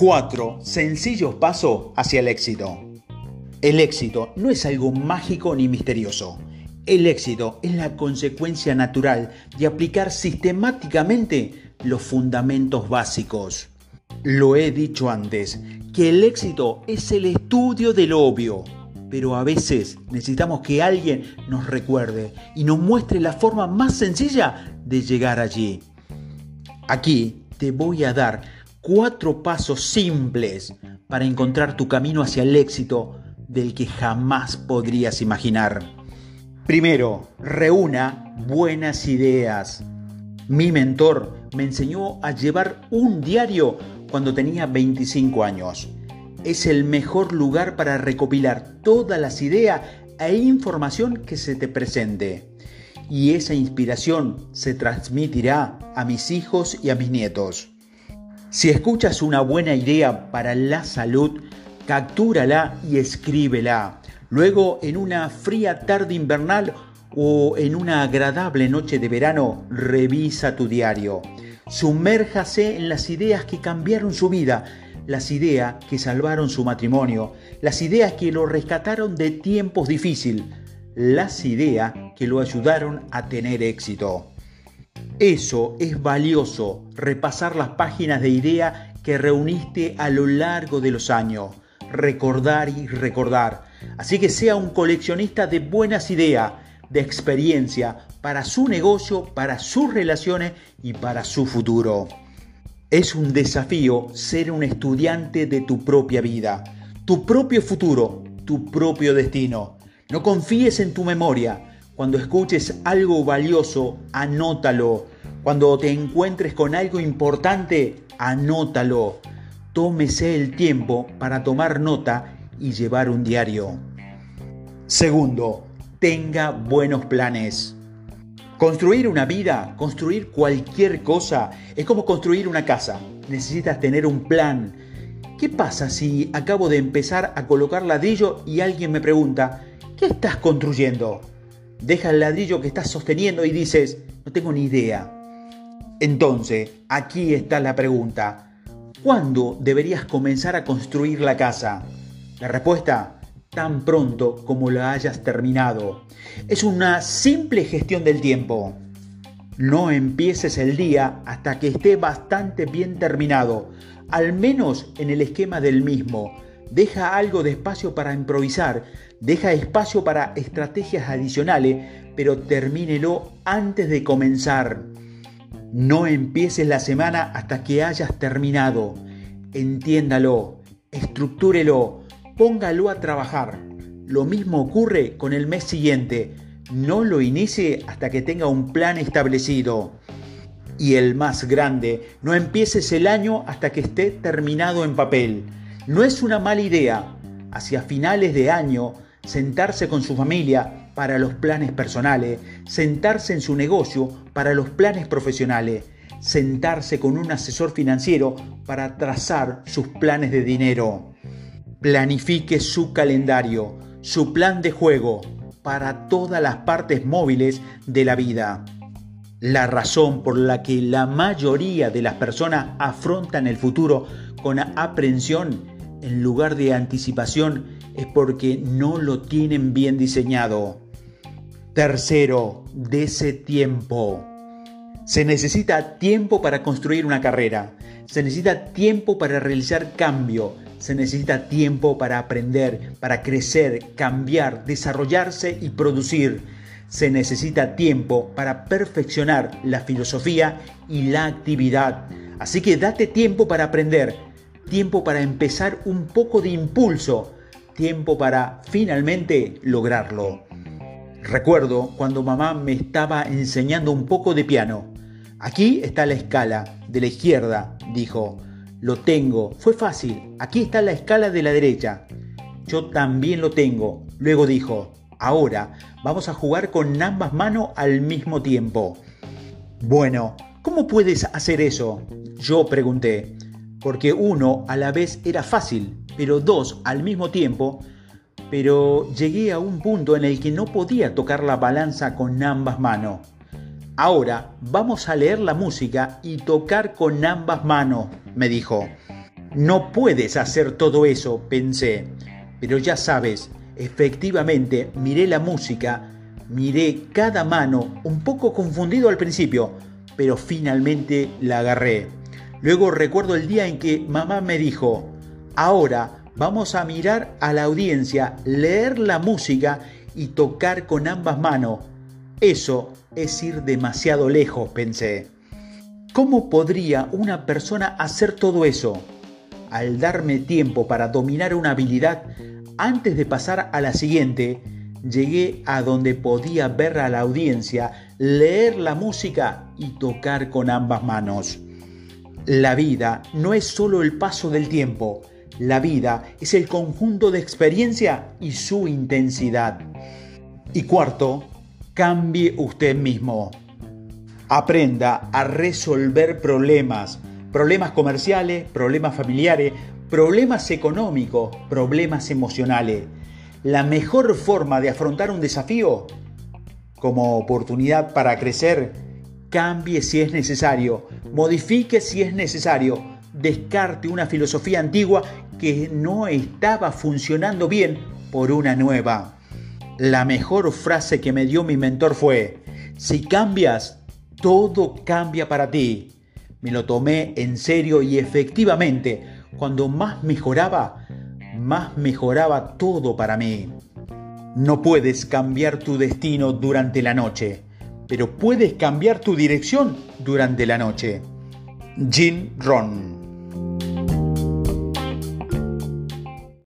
Cuatro sencillos pasos hacia el éxito. El éxito no es algo mágico ni misterioso. El éxito es la consecuencia natural de aplicar sistemáticamente los fundamentos básicos. Lo he dicho antes, que el éxito es el estudio del obvio, pero a veces necesitamos que alguien nos recuerde y nos muestre la forma más sencilla de llegar allí. Aquí te voy a dar cuatro pasos simples para encontrar tu camino hacia el éxito del que jamás podrías imaginar. Primero, reúna buenas ideas. Mi mentor me enseñó a llevar un diario cuando tenía 25 años. Es el mejor lugar para recopilar todas las ideas e información que se te presente. Y esa inspiración se transmitirá a mis hijos y a mis nietos. Si escuchas una buena idea para la salud, captúrala y escríbela. Luego, en una fría tarde invernal o en una agradable noche de verano, revisa tu diario. Sumérjase en las ideas que cambiaron su vida, las ideas que salvaron su matrimonio, las ideas que lo rescataron de tiempos difíciles, las ideas que lo ayudaron a tener éxito. Eso es valioso, repasar las páginas de idea que reuniste a lo largo de los años, recordar y recordar. Así que sea un coleccionista de buenas ideas, de experiencia para su negocio, para sus relaciones y para su futuro. Es un desafío ser un estudiante de tu propia vida, tu propio futuro, tu propio destino. No confíes en tu memoria, cuando escuches algo valioso, anótalo. Cuando te encuentres con algo importante, anótalo. Tómese el tiempo para tomar nota y llevar un diario. Segundo, tenga buenos planes. Construir una vida, construir cualquier cosa, es como construir una casa. Necesitas tener un plan. ¿Qué pasa si acabo de empezar a colocar ladrillo y alguien me pregunta, ¿qué estás construyendo? Deja el ladrillo que estás sosteniendo y dices, no tengo ni idea. Entonces, aquí está la pregunta. ¿Cuándo deberías comenzar a construir la casa? La respuesta, tan pronto como la hayas terminado. Es una simple gestión del tiempo. No empieces el día hasta que esté bastante bien terminado, al menos en el esquema del mismo deja algo de espacio para improvisar, deja espacio para estrategias adicionales, pero termínelo antes de comenzar. No empieces la semana hasta que hayas terminado. Entiéndalo, estructúrelo, póngalo a trabajar. Lo mismo ocurre con el mes siguiente. No lo inicie hasta que tenga un plan establecido. Y el más grande, no empieces el año hasta que esté terminado en papel. No es una mala idea, hacia finales de año, sentarse con su familia para los planes personales, sentarse en su negocio para los planes profesionales, sentarse con un asesor financiero para trazar sus planes de dinero. Planifique su calendario, su plan de juego para todas las partes móviles de la vida. La razón por la que la mayoría de las personas afrontan el futuro con aprensión en lugar de anticipación es porque no lo tienen bien diseñado. Tercero, ese tiempo. Se necesita tiempo para construir una carrera, se necesita tiempo para realizar cambio, se necesita tiempo para aprender, para crecer, cambiar, desarrollarse y producir. Se necesita tiempo para perfeccionar la filosofía y la actividad. Así que date tiempo para aprender, tiempo para empezar un poco de impulso, tiempo para finalmente lograrlo. Recuerdo cuando mamá me estaba enseñando un poco de piano. Aquí está la escala, de la izquierda, dijo. Lo tengo, fue fácil. Aquí está la escala de la derecha. Yo también lo tengo. Luego dijo, ahora vamos a jugar con ambas manos al mismo tiempo. Bueno, ¿cómo puedes hacer eso? Yo pregunté porque uno a la vez era fácil, pero dos al mismo tiempo, pero llegué a un punto en el que no podía tocar la balanza con ambas manos. Ahora vamos a leer la música y tocar con ambas manos, me dijo. No puedes hacer todo eso, pensé. Pero ya sabes, efectivamente miré la música, miré cada mano, un poco confundido al principio, pero finalmente la agarré. Luego recuerdo el día en que mamá me dijo, ahora vamos a mirar a la audiencia, leer la música y tocar con ambas manos. Eso es ir demasiado lejos, pensé. ¿Cómo podría una persona hacer todo eso? Al darme tiempo para dominar una habilidad, antes de pasar a la siguiente, llegué a donde podía ver a la audiencia, leer la música y tocar con ambas manos. La vida no es solo el paso del tiempo, la vida es el conjunto de experiencia y su intensidad. Y cuarto, cambie usted mismo. Aprenda a resolver problemas, problemas comerciales, problemas familiares, problemas económicos, problemas emocionales. La mejor forma de afrontar un desafío como oportunidad para crecer, cambie si es necesario, modifique si es necesario, descarte una filosofía antigua que no estaba funcionando bien por una nueva. La mejor frase que me dio mi mentor fue, si cambias, todo cambia para ti. Me lo tomé en serio y efectivamente, cuando más mejoraba, más mejoraba todo para mí. No puedes cambiar tu destino durante la noche, pero puedes cambiar tu dirección durante la noche. Jim Ron